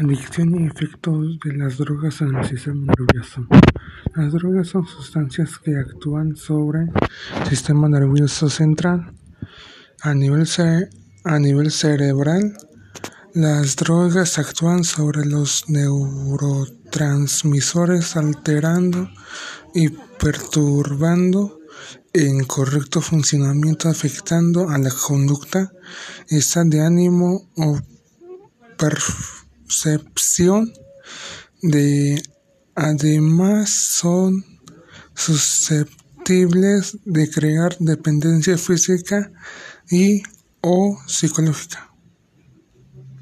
Adicción y efectos de las drogas en el sistema nervioso. Las drogas son sustancias que actúan sobre el sistema nervioso central. A nivel, a nivel cerebral, las drogas actúan sobre los neurotransmisores alterando y perturbando el correcto funcionamiento afectando a la conducta, estado de ánimo o de además son susceptibles de crear dependencia física y o psicológica.